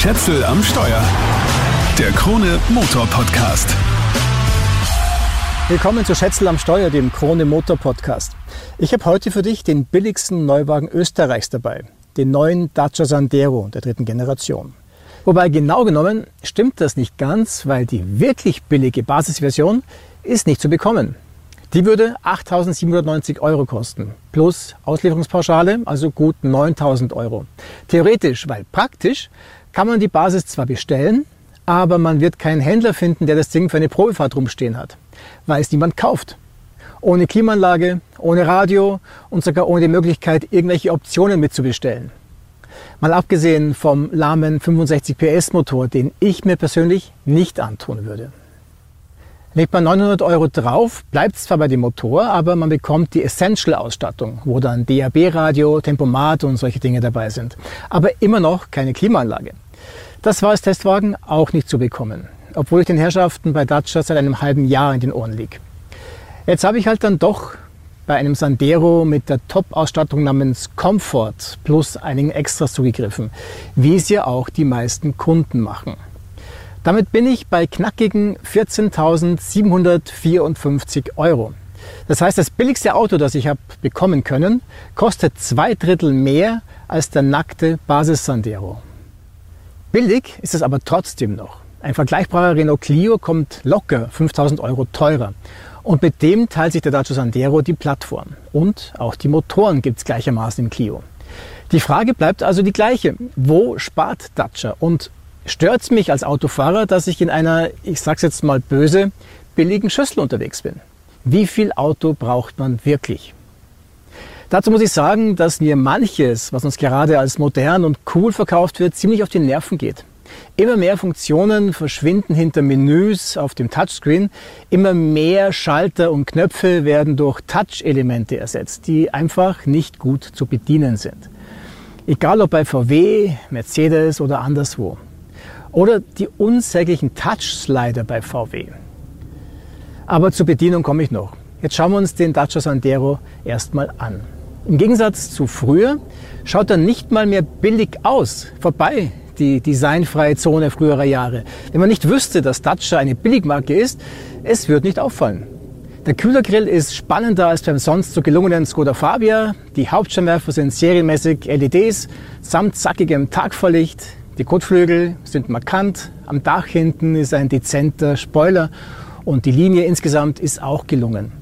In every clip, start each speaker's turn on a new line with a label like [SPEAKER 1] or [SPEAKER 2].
[SPEAKER 1] Schätzel am Steuer. Der Krone Motor Podcast.
[SPEAKER 2] Willkommen zu Schätzel am Steuer, dem Krone Motor Podcast. Ich habe heute für dich den billigsten Neuwagen Österreichs dabei, den neuen Dacia Sandero der dritten Generation. Wobei genau genommen stimmt das nicht ganz, weil die wirklich billige Basisversion ist nicht zu bekommen. Die würde 8.790 Euro kosten, plus Auslieferungspauschale, also gut 9.000 Euro. Theoretisch, weil praktisch, kann man die Basis zwar bestellen, aber man wird keinen Händler finden, der das Ding für eine Probefahrt rumstehen hat, weil es niemand kauft. Ohne Klimaanlage, ohne Radio und sogar ohne die Möglichkeit, irgendwelche Optionen mitzubestellen. Mal abgesehen vom lahmen 65 PS Motor, den ich mir persönlich nicht antun würde. Legt man 900 Euro drauf, bleibt zwar bei dem Motor, aber man bekommt die Essential-Ausstattung, wo dann DAB-Radio, Tempomat und solche Dinge dabei sind. Aber immer noch keine Klimaanlage. Das war als Testwagen auch nicht zu bekommen, obwohl ich den Herrschaften bei Dacia seit einem halben Jahr in den Ohren lieg. Jetzt habe ich halt dann doch bei einem Sandero mit der Top-Ausstattung namens Comfort plus einigen Extras zugegriffen, wie es ja auch die meisten Kunden machen. Damit bin ich bei knackigen 14.754 Euro. Das heißt, das billigste Auto, das ich habe bekommen können, kostet zwei Drittel mehr als der nackte Basis Sandero. Billig ist es aber trotzdem noch. Ein vergleichbarer Renault Clio kommt locker 5000 Euro teurer. Und mit dem teilt sich der Dacia Sandero die Plattform. Und auch die Motoren gibt es gleichermaßen im Clio. Die Frage bleibt also die gleiche. Wo spart Dacia? Und stört es mich als Autofahrer, dass ich in einer, ich sag's jetzt mal böse, billigen Schüssel unterwegs bin. Wie viel Auto braucht man wirklich? Dazu muss ich sagen, dass mir manches, was uns gerade als modern und cool verkauft wird, ziemlich auf die Nerven geht. Immer mehr Funktionen verschwinden hinter Menüs auf dem Touchscreen. Immer mehr Schalter und Knöpfe werden durch Touch-Elemente ersetzt, die einfach nicht gut zu bedienen sind. Egal ob bei VW, Mercedes oder anderswo. Oder die unsäglichen Touch-Slider bei VW. Aber zur Bedienung komme ich noch. Jetzt schauen wir uns den Dacia Sandero erstmal an. Im Gegensatz zu früher schaut er nicht mal mehr billig aus. Vorbei die designfreie Zone früherer Jahre. Wenn man nicht wüsste, dass Dacia eine Billigmarke ist, es wird nicht auffallen. Der Kühlergrill ist spannender als beim sonst so gelungenen Skoda Fabia. Die Hauptscheinwerfer sind serienmäßig LEDs samt zackigem Tagvorlicht. Die Kotflügel sind markant, am Dach hinten ist ein dezenter Spoiler und die Linie insgesamt ist auch gelungen.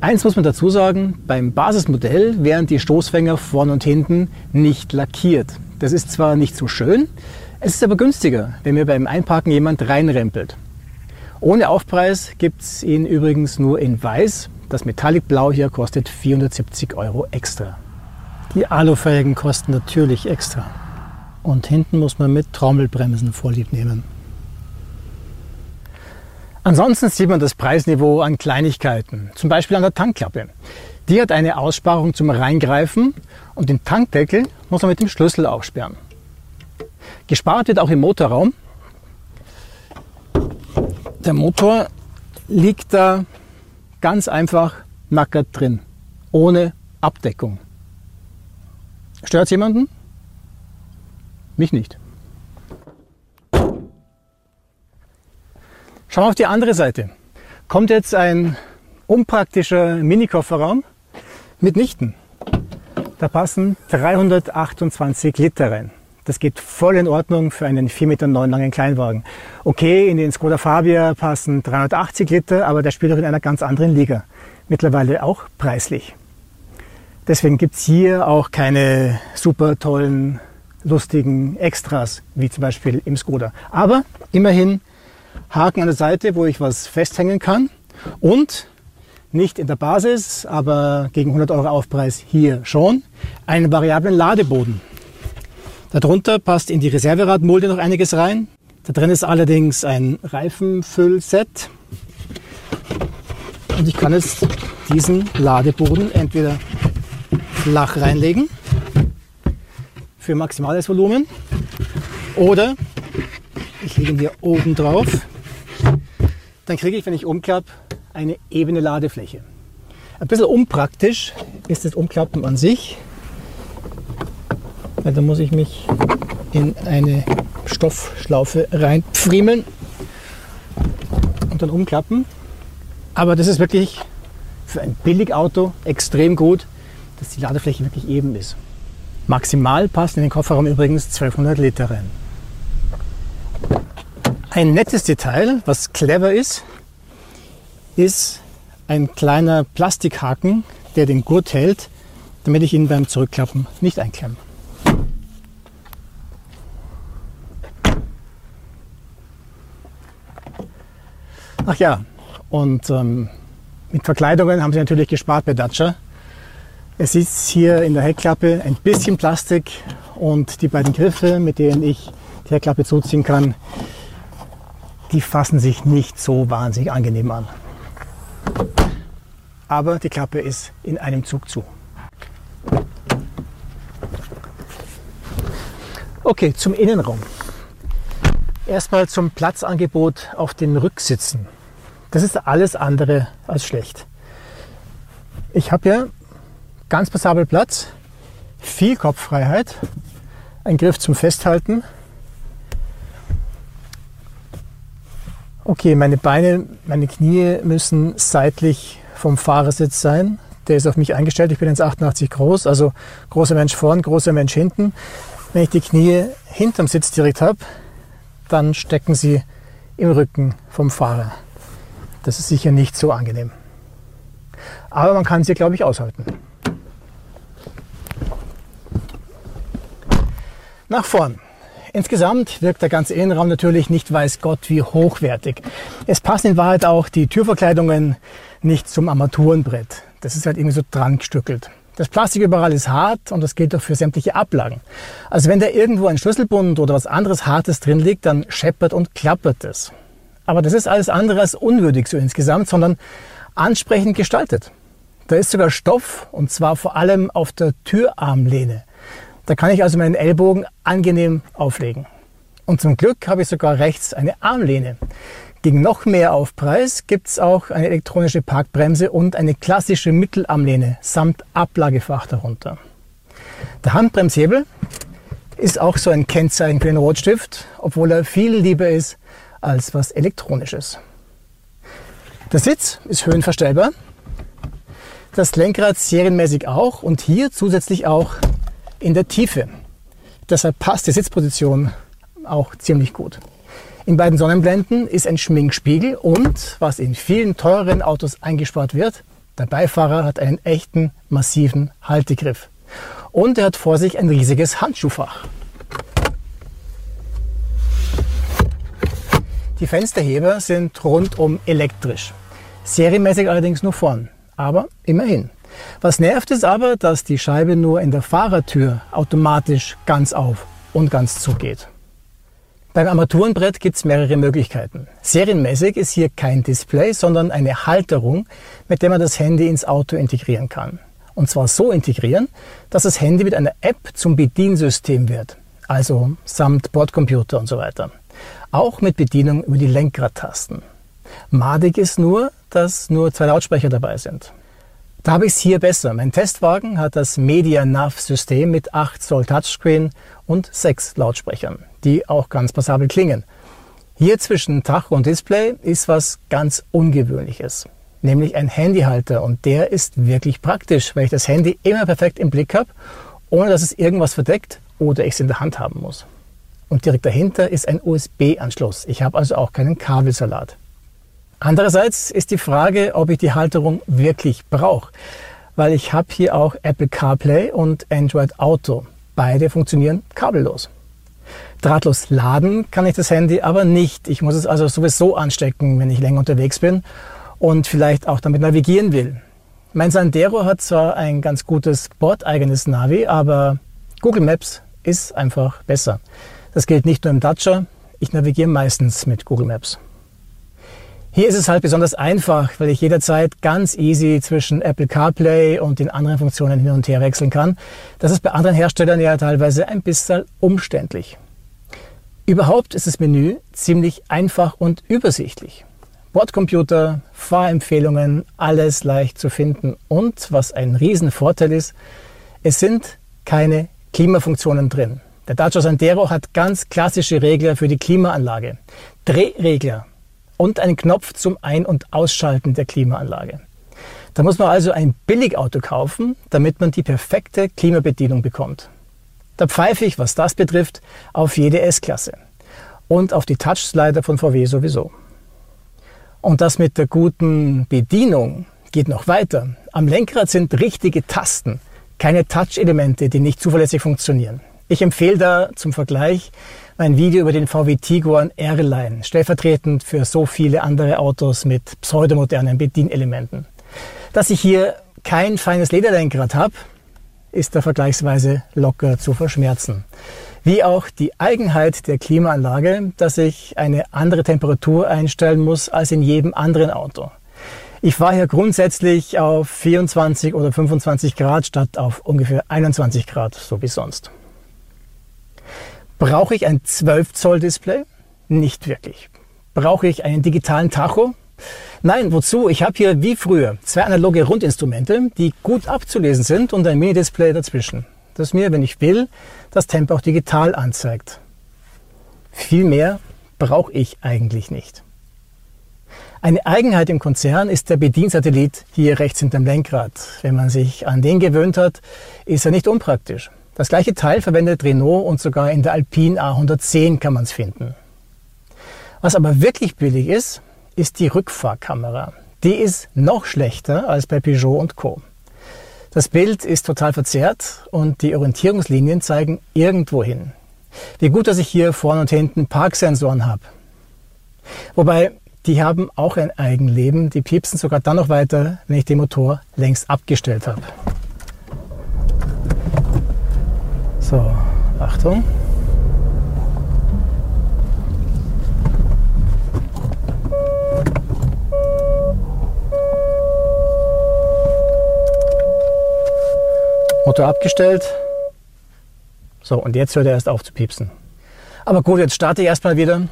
[SPEAKER 2] Eins muss man dazu sagen, beim Basismodell wären die Stoßfänger vorn und hinten nicht lackiert. Das ist zwar nicht so schön, es ist aber günstiger, wenn mir beim Einparken jemand reinrempelt. Ohne Aufpreis gibt es ihn übrigens nur in weiß. Das Metallic Blau hier kostet 470 Euro extra. Die Alufelgen kosten natürlich extra. Und hinten muss man mit Trommelbremsen vorlieb nehmen. Ansonsten sieht man das Preisniveau an Kleinigkeiten, zum Beispiel an der Tankklappe. Die hat eine Aussparung zum Reingreifen und den Tankdeckel muss man mit dem Schlüssel aufsperren. Gespart wird auch im Motorraum. Der Motor liegt da ganz einfach nackert drin, ohne Abdeckung. Stört jemanden? Mich nicht. Schauen wir auf die andere Seite. Kommt jetzt ein unpraktischer Mini-Kofferraum mitnichten. Da passen 328 Liter rein. Das geht voll in Ordnung für einen 4,9 Meter langen Kleinwagen. Okay, in den Skoda Fabia passen 380 Liter, aber der spielt auch in einer ganz anderen Liga. Mittlerweile auch preislich. Deswegen gibt's hier auch keine super tollen, lustigen Extras, wie zum Beispiel im Skoda. Aber immerhin Haken an der Seite, wo ich was festhängen kann. Und nicht in der Basis, aber gegen 100 Euro Aufpreis hier schon, einen variablen Ladeboden. Darunter passt in die Reserveradmulde noch einiges rein. Da drin ist allerdings ein Reifenfüllset. Und ich kann jetzt diesen Ladeboden entweder flach reinlegen für maximales Volumen oder ich lege ihn hier oben drauf. Dann kriege ich, wenn ich umklappe, eine ebene Ladefläche. Ein bisschen unpraktisch ist das Umklappen an sich, weil da muss ich mich in eine Stoffschlaufe reinpfriemeln und dann umklappen. Aber das ist wirklich für ein Billigauto extrem gut, dass die Ladefläche wirklich eben ist. Maximal passen in den Kofferraum übrigens 1200 Liter rein. Ein nettes Detail, was clever ist, ist ein kleiner Plastikhaken, der den Gurt hält, damit ich ihn beim Zurückklappen nicht einklemme. Ach ja, und ähm, mit Verkleidungen haben sie natürlich gespart bei Dacia. Es ist hier in der Heckklappe ein bisschen Plastik und die beiden Griffe, mit denen ich die Heckklappe zuziehen kann, die fassen sich nicht so wahnsinnig angenehm an. Aber die Klappe ist in einem Zug zu. Okay, zum Innenraum. Erstmal zum Platzangebot auf den Rücksitzen. Das ist alles andere als schlecht. Ich habe ja ganz passabel Platz, viel Kopffreiheit, ein Griff zum Festhalten. Okay, meine Beine, meine Knie müssen seitlich vom Fahrersitz sein. Der ist auf mich eingestellt. Ich bin 1,88 groß, also großer Mensch vorn, großer Mensch hinten. Wenn ich die Knie hinterm Sitz direkt habe, dann stecken sie im Rücken vom Fahrer. Das ist sicher nicht so angenehm. Aber man kann sie, glaube ich, aushalten. Nach vorn. Insgesamt wirkt der ganze Innenraum natürlich nicht weiß Gott wie hochwertig. Es passen in Wahrheit auch die Türverkleidungen nicht zum Armaturenbrett. Das ist halt irgendwie so dran gestückelt. Das Plastik überall ist hart und das gilt auch für sämtliche Ablagen. Also wenn da irgendwo ein Schlüsselbund oder was anderes Hartes drin liegt, dann scheppert und klappert es. Aber das ist alles andere als unwürdig so insgesamt, sondern ansprechend gestaltet. Da ist sogar Stoff und zwar vor allem auf der Türarmlehne. Da kann ich also meinen Ellbogen angenehm auflegen. Und zum Glück habe ich sogar rechts eine Armlehne. Gegen noch mehr Aufpreis gibt es auch eine elektronische Parkbremse und eine klassische Mittelarmlehne samt Ablagefach darunter. Der Handbremshebel ist auch so ein Kennzeichen für den Rotstift, obwohl er viel lieber ist als was Elektronisches. Der Sitz ist höhenverstellbar, das Lenkrad serienmäßig auch und hier zusätzlich auch in der Tiefe. Deshalb passt die Sitzposition auch ziemlich gut. In beiden Sonnenblenden ist ein Schminkspiegel und, was in vielen teureren Autos eingespart wird, der Beifahrer hat einen echten, massiven Haltegriff. Und er hat vor sich ein riesiges Handschuhfach. Die Fensterheber sind rundum elektrisch. Serienmäßig allerdings nur vorn. Aber immerhin. Was nervt ist aber, dass die Scheibe nur in der Fahrertür automatisch ganz auf und ganz zugeht. Beim Armaturenbrett gibt es mehrere Möglichkeiten. Serienmäßig ist hier kein Display, sondern eine Halterung, mit der man das Handy ins Auto integrieren kann. Und zwar so integrieren, dass das Handy mit einer App zum Bediensystem wird. Also samt Bordcomputer und so weiter. Auch mit Bedienung über die Lenkradtasten. Madig ist nur, dass nur zwei Lautsprecher dabei sind. Da habe ich es hier besser. Mein Testwagen hat das Media Nav System mit 8 Zoll Touchscreen und 6 Lautsprechern die auch ganz passabel klingen. Hier zwischen Tacho und Display ist was ganz Ungewöhnliches, nämlich ein Handyhalter und der ist wirklich praktisch, weil ich das Handy immer perfekt im Blick habe, ohne dass es irgendwas verdeckt oder ich es in der Hand haben muss. Und direkt dahinter ist ein USB-Anschluss. Ich habe also auch keinen Kabelsalat. Andererseits ist die Frage, ob ich die Halterung wirklich brauche, weil ich habe hier auch Apple CarPlay und Android Auto. Beide funktionieren kabellos. Drahtlos laden kann ich das Handy aber nicht. Ich muss es also sowieso anstecken, wenn ich länger unterwegs bin und vielleicht auch damit navigieren will. Mein Sandero hat zwar ein ganz gutes bordeigenes Navi, aber Google Maps ist einfach besser. Das gilt nicht nur im Dacia, ich navigiere meistens mit Google Maps. Hier ist es halt besonders einfach, weil ich jederzeit ganz easy zwischen Apple CarPlay und den anderen Funktionen hin und her wechseln kann. Das ist bei anderen Herstellern ja teilweise ein bisschen umständlich. Überhaupt ist das Menü ziemlich einfach und übersichtlich. Bordcomputer, Fahrempfehlungen, alles leicht zu finden. Und was ein Riesenvorteil ist, es sind keine Klimafunktionen drin. Der Dacia Sandero hat ganz klassische Regler für die Klimaanlage, Drehregler und einen Knopf zum Ein- und Ausschalten der Klimaanlage. Da muss man also ein Billigauto kaufen, damit man die perfekte Klimabedienung bekommt. Da pfeife ich, was das betrifft, auf jede S-Klasse und auf die Touchslider von VW sowieso. Und das mit der guten Bedienung geht noch weiter. Am Lenkrad sind richtige Tasten, keine Touch-Elemente, die nicht zuverlässig funktionieren. Ich empfehle da zum Vergleich mein Video über den VW Tiguan R-Line, stellvertretend für so viele andere Autos mit pseudomodernen Bedienelementen. Dass ich hier kein feines Lederlenkrad habe, ist da vergleichsweise locker zu verschmerzen. Wie auch die Eigenheit der Klimaanlage, dass ich eine andere Temperatur einstellen muss als in jedem anderen Auto. Ich fahre hier grundsätzlich auf 24 oder 25 Grad statt auf ungefähr 21 Grad, so wie sonst. Brauche ich ein 12 Zoll Display? Nicht wirklich. Brauche ich einen digitalen Tacho? Nein, wozu? Ich habe hier wie früher zwei analoge Rundinstrumente, die gut abzulesen sind und ein Mini-Display dazwischen, das mir, wenn ich will, das Tempo auch digital anzeigt. Viel mehr brauche ich eigentlich nicht. Eine Eigenheit im Konzern ist der Bediensatellit hier rechts hinterm Lenkrad. Wenn man sich an den gewöhnt hat, ist er nicht unpraktisch. Das gleiche Teil verwendet Renault und sogar in der Alpine A110 kann man es finden. Was aber wirklich billig ist, ist die Rückfahrkamera. Die ist noch schlechter als bei Peugeot und Co. Das Bild ist total verzerrt und die Orientierungslinien zeigen irgendwo hin. Wie gut, dass ich hier vorne und hinten Parksensoren habe. Wobei, die haben auch ein Eigenleben. Die piepsen sogar dann noch weiter, wenn ich den Motor längst abgestellt habe. So, Achtung. Motor abgestellt. So, und jetzt hört er erst auf zu piepsen. Aber gut, jetzt starte ich erstmal wieder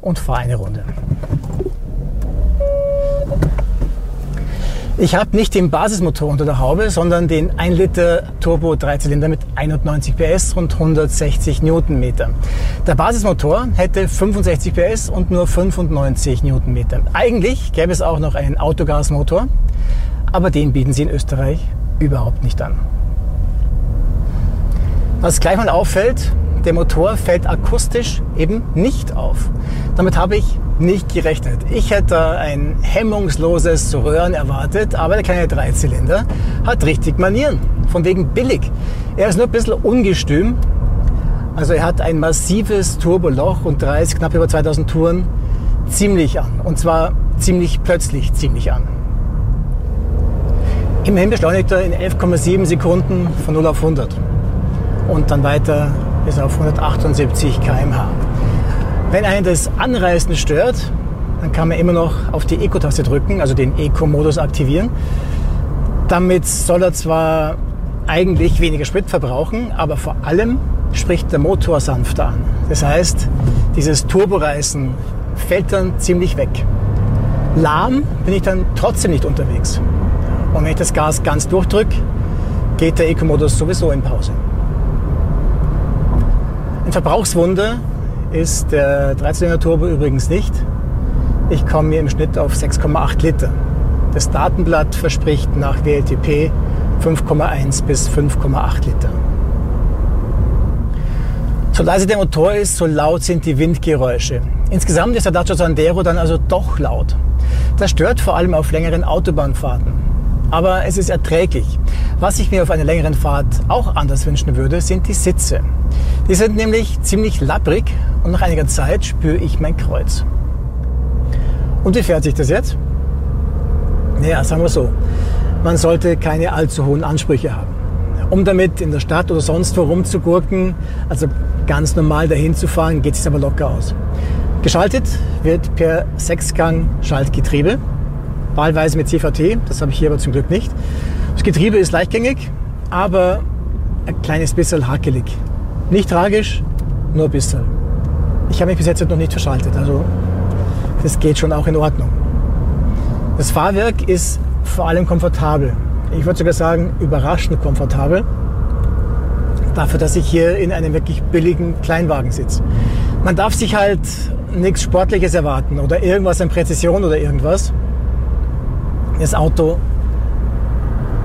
[SPEAKER 2] und fahre eine Runde. Ich habe nicht den Basismotor unter der Haube, sondern den 1 Liter Turbo Dreizylinder mit 91 PS und 160 Newtonmeter. Der Basismotor hätte 65 PS und nur 95 Newtonmeter. Eigentlich gäbe es auch noch einen Autogasmotor, aber den bieten sie in Österreich überhaupt nicht an. Was gleich mal auffällt, der Motor fällt akustisch eben nicht auf. Damit habe ich nicht gerechnet. Ich hätte ein hemmungsloses Röhren erwartet, aber der kleine Dreizylinder hat richtig Manieren. Von wegen billig. Er ist nur ein bisschen ungestüm. Also er hat ein massives Turboloch und reißt knapp über 2000 Touren ziemlich an. Und zwar ziemlich plötzlich ziemlich an. Immerhin beschleunigt er in 11,7 Sekunden von 0 auf 100 und dann weiter bis auf 178 km/h. Wenn einen das Anreißen stört, dann kann man immer noch auf die Eco-Taste drücken, also den Eco-Modus aktivieren. Damit soll er zwar eigentlich weniger Sprit verbrauchen, aber vor allem spricht der Motor sanfter an. Das heißt, dieses Turboreißen fällt dann ziemlich weg. Lahm bin ich dann trotzdem nicht unterwegs. Und wenn ich das Gas ganz durchdrücke, geht der Eco-Modus sowieso in Pause. Ein Verbrauchswunder ist der 13er Turbo übrigens nicht. Ich komme mir im Schnitt auf 6,8 Liter. Das Datenblatt verspricht nach WLTP 5,1 bis 5,8 Liter. So leise der Motor ist, so laut sind die Windgeräusche. Insgesamt ist der Dacia Sandero dann also doch laut. Das stört vor allem auf längeren Autobahnfahrten aber es ist erträglich. Was ich mir auf einer längeren Fahrt auch anders wünschen würde, sind die Sitze. Die sind nämlich ziemlich lapprig und nach einiger Zeit spüre ich mein Kreuz. Und wie fährt sich das jetzt? Naja, sagen wir so, man sollte keine allzu hohen Ansprüche haben. Um damit in der Stadt oder sonst wo rumzugurken, also ganz normal dahin zu fahren, geht es aber locker aus. Geschaltet wird per Sechsgang Schaltgetriebe wahlweise mit CVT. Das habe ich hier aber zum Glück nicht. Das Getriebe ist leichtgängig, aber ein kleines bisschen hakelig. Nicht tragisch, nur ein bisschen. Ich habe mich bis jetzt noch nicht verschaltet, also das geht schon auch in Ordnung. Das Fahrwerk ist vor allem komfortabel. Ich würde sogar sagen, überraschend komfortabel. dafür, dass ich hier in einem wirklich billigen Kleinwagen sitze. Man darf sich halt nichts Sportliches erwarten oder irgendwas an Präzision oder irgendwas. Das Auto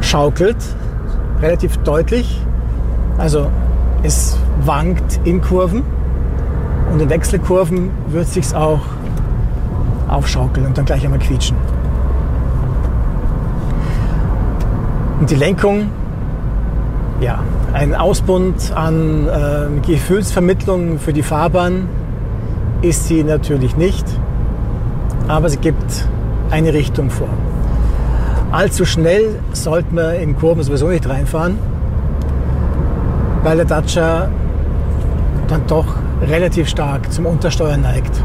[SPEAKER 2] schaukelt relativ deutlich. Also es wankt in Kurven und in Wechselkurven wird es sich auch aufschaukeln und dann gleich einmal quietschen. Und die Lenkung, ja, ein Ausbund an äh, Gefühlsvermittlung für die Fahrbahn ist sie natürlich nicht, aber sie gibt eine Richtung vor. Allzu schnell sollte man in Kurven sowieso nicht reinfahren, weil der Dacia dann doch relativ stark zum Untersteuern neigt.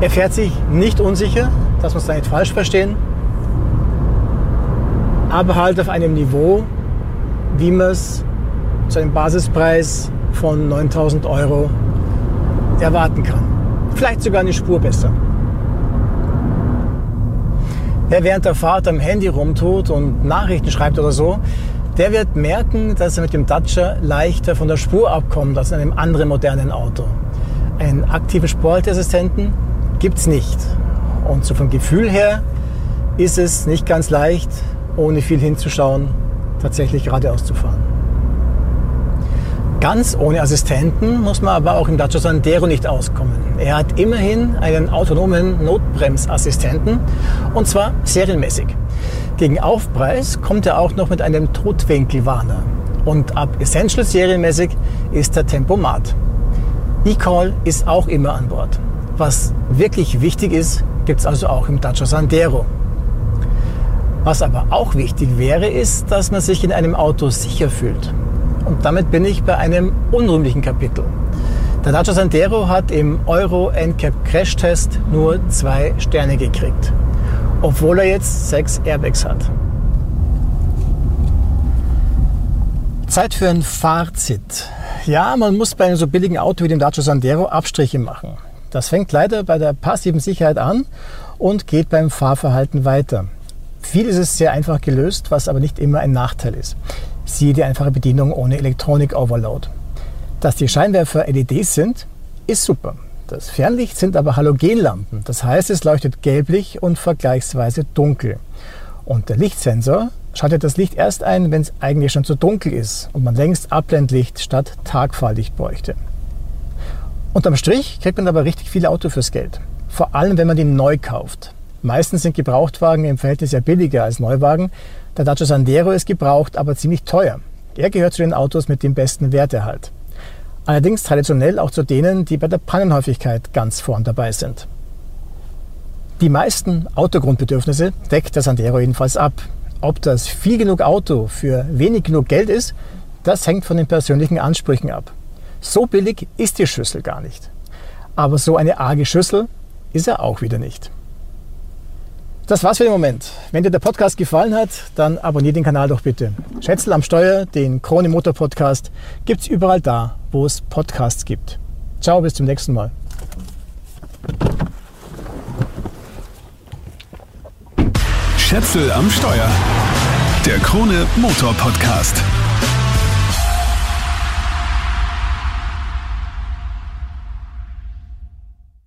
[SPEAKER 2] Er fährt sich nicht unsicher, dass wir es da nicht falsch verstehen, aber halt auf einem Niveau, wie man es zu einem Basispreis von 9000 Euro erwarten kann. Vielleicht sogar eine Spur besser. Wer während der Fahrt am Handy rumtut und Nachrichten schreibt oder so, der wird merken, dass er mit dem Dacia leichter von der Spur abkommt als in einem anderen modernen Auto. Einen aktiven Sportassistenten gibt es nicht. Und so vom Gefühl her ist es nicht ganz leicht, ohne viel hinzuschauen, tatsächlich geradeaus zu fahren. Ganz ohne Assistenten muss man aber auch im Dacia Sandero nicht auskommen. Er hat immerhin einen autonomen Notbremsassistenten und zwar serienmäßig. Gegen Aufpreis kommt er auch noch mit einem Totwinkelwarner. Und ab Essential serienmäßig ist der Tempomat. E-Call ist auch immer an Bord. Was wirklich wichtig ist, gibt es also auch im Dacia Sandero. Was aber auch wichtig wäre, ist, dass man sich in einem Auto sicher fühlt. Und damit bin ich bei einem unrühmlichen Kapitel. Der Dacia Sandero hat im Euro NCAP Crash Test nur zwei Sterne gekriegt, obwohl er jetzt sechs Airbags hat. Zeit für ein Fazit. Ja, man muss bei einem so billigen Auto wie dem Dacia Sandero Abstriche machen. Das fängt leider bei der passiven Sicherheit an und geht beim Fahrverhalten weiter. Viel ist es sehr einfach gelöst, was aber nicht immer ein Nachteil ist. Siehe die einfache Bedienung ohne Elektronik-Overload. Dass die Scheinwerfer LEDs sind, ist super. Das Fernlicht sind aber Halogenlampen. Das heißt, es leuchtet gelblich und vergleichsweise dunkel. Und der Lichtsensor schaltet das Licht erst ein, wenn es eigentlich schon zu dunkel ist und man längst Abblendlicht statt Tagfahrlicht bräuchte. Unterm Strich kriegt man aber richtig viel Auto fürs Geld. Vor allem, wenn man die neu kauft. Meistens sind Gebrauchtwagen im Verhältnis ja billiger als Neuwagen. Der Dacia Sandero ist gebraucht, aber ziemlich teuer. Er gehört zu den Autos mit dem besten Werterhalt. Allerdings traditionell auch zu denen, die bei der Pannenhäufigkeit ganz vorn dabei sind. Die meisten Autogrundbedürfnisse deckt der Sandero jedenfalls ab. Ob das viel genug Auto für wenig genug Geld ist, das hängt von den persönlichen Ansprüchen ab. So billig ist die Schüssel gar nicht. Aber so eine arge Schüssel ist er auch wieder nicht. Das war's für den Moment. Wenn dir der Podcast gefallen hat, dann abonniere den Kanal doch bitte. Schätzel am Steuer, den Krone Motor Podcast, gibt's überall da, wo es Podcasts gibt. Ciao, bis zum nächsten Mal.
[SPEAKER 1] Schätzel am Steuer. Der Krone Motor Podcast.